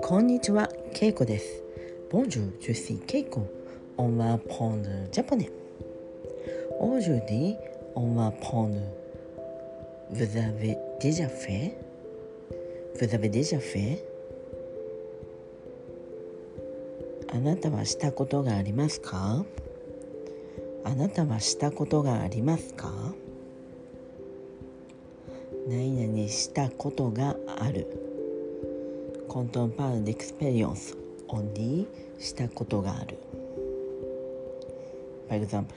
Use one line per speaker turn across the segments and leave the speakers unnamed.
こんにちは、ケイコです。Bonjour, je suis Keiko. On va prendre japonais. Aujourd'hui, on va prendre. Vous avez déjà fait Vous avez déjà fait あなたはしたことがありますかあなたはしたことがありますか何々したことがある。 Quand on parle d'expérience。 on dit したことがある。Par exemple,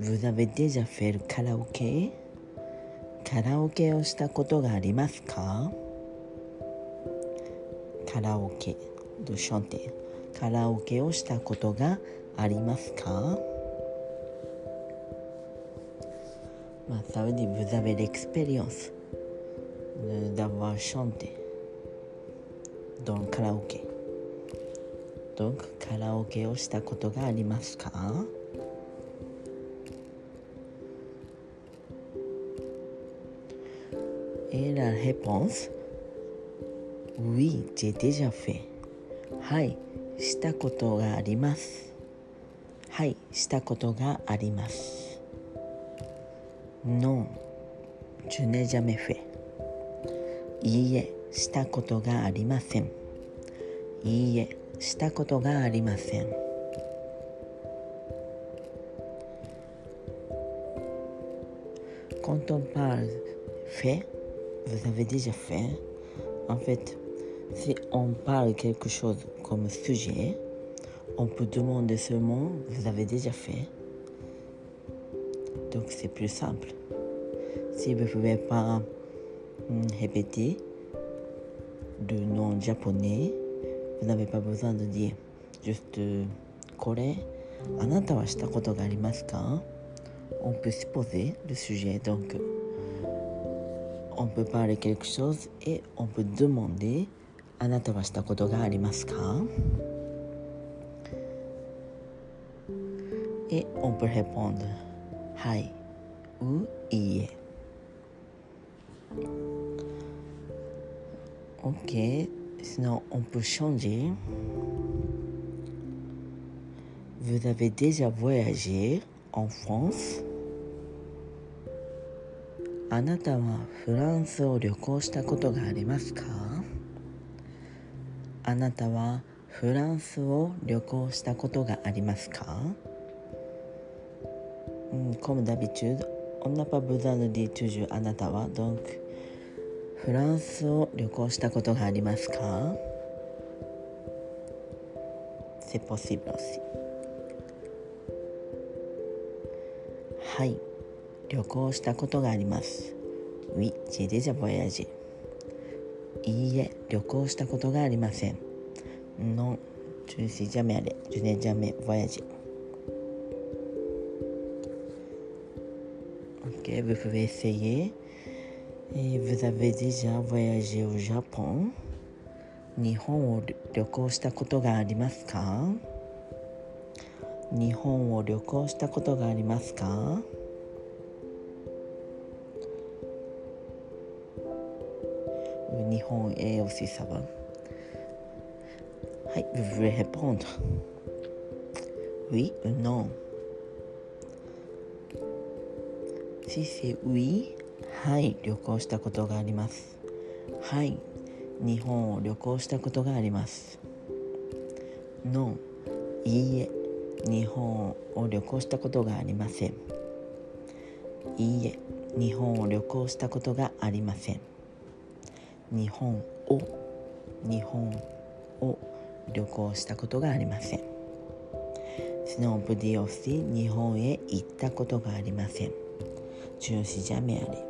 vous avez déjà fait le karaoké? カラオケをしたことがありますか？カラオケ、 de chanter。カラオケをしたことがありますか？まあ、ça veut dire vous avez l'expérience d'avoir chanté dans le karaoké. Donc, カラオケをしたことがありますか Et la réponse Oui, j'ai déjà fait. はい、したことがあります。はい、したことがあります。Non, je n'ai jamais fait. いいえ、したことがありません。いいえ、したことがありません。Quand on parle fait, vous avez déjà fait. En fait, si on parle quelque chose comme sujet, on peut demander seulement vous avez déjà fait. Donc c'est plus simple. Si vous ne pouvez pas répéter le nom japonais, vous n'avez pas besoin de dire juste これあなたはしたことがありますか On peut supposer le sujet donc on peut parler quelque chose et on peut demander あなたはしたことがありますか Et on peut répondre はいou いいえ Ok, sinon on peut changer. Vous avez déjà voyagé en France あなたはフランスを旅行したことがありますかあなたはフランスを旅行したことがありますか、Comme d'habitude, on n'a pas besoin de dire toujours あなたは donc フランスを旅行したことがありますか？セポシブロシはい旅行したことがあります。ウィッチデジャボヤジいいえ旅行したことがありません。のジューシージャメアレジュネジャメボヤジオッケーブフウェイセイエ Et vous avez déjà voyagé au Japon 日本を旅行したことがありますか日本を旅行したことがありますか日本へおしさばはい、vous pouvez répondre Oui ou non Si c'est oui はい旅行したことがあります。はい日本を旅行したことがあります。No いいえ日本を旅行したことがありません。いいえ日本を旅行したことがありません。日本を日本を旅行したことがありません。スノープディオシ日本へ行ったことがありません。中止じゃめあれ。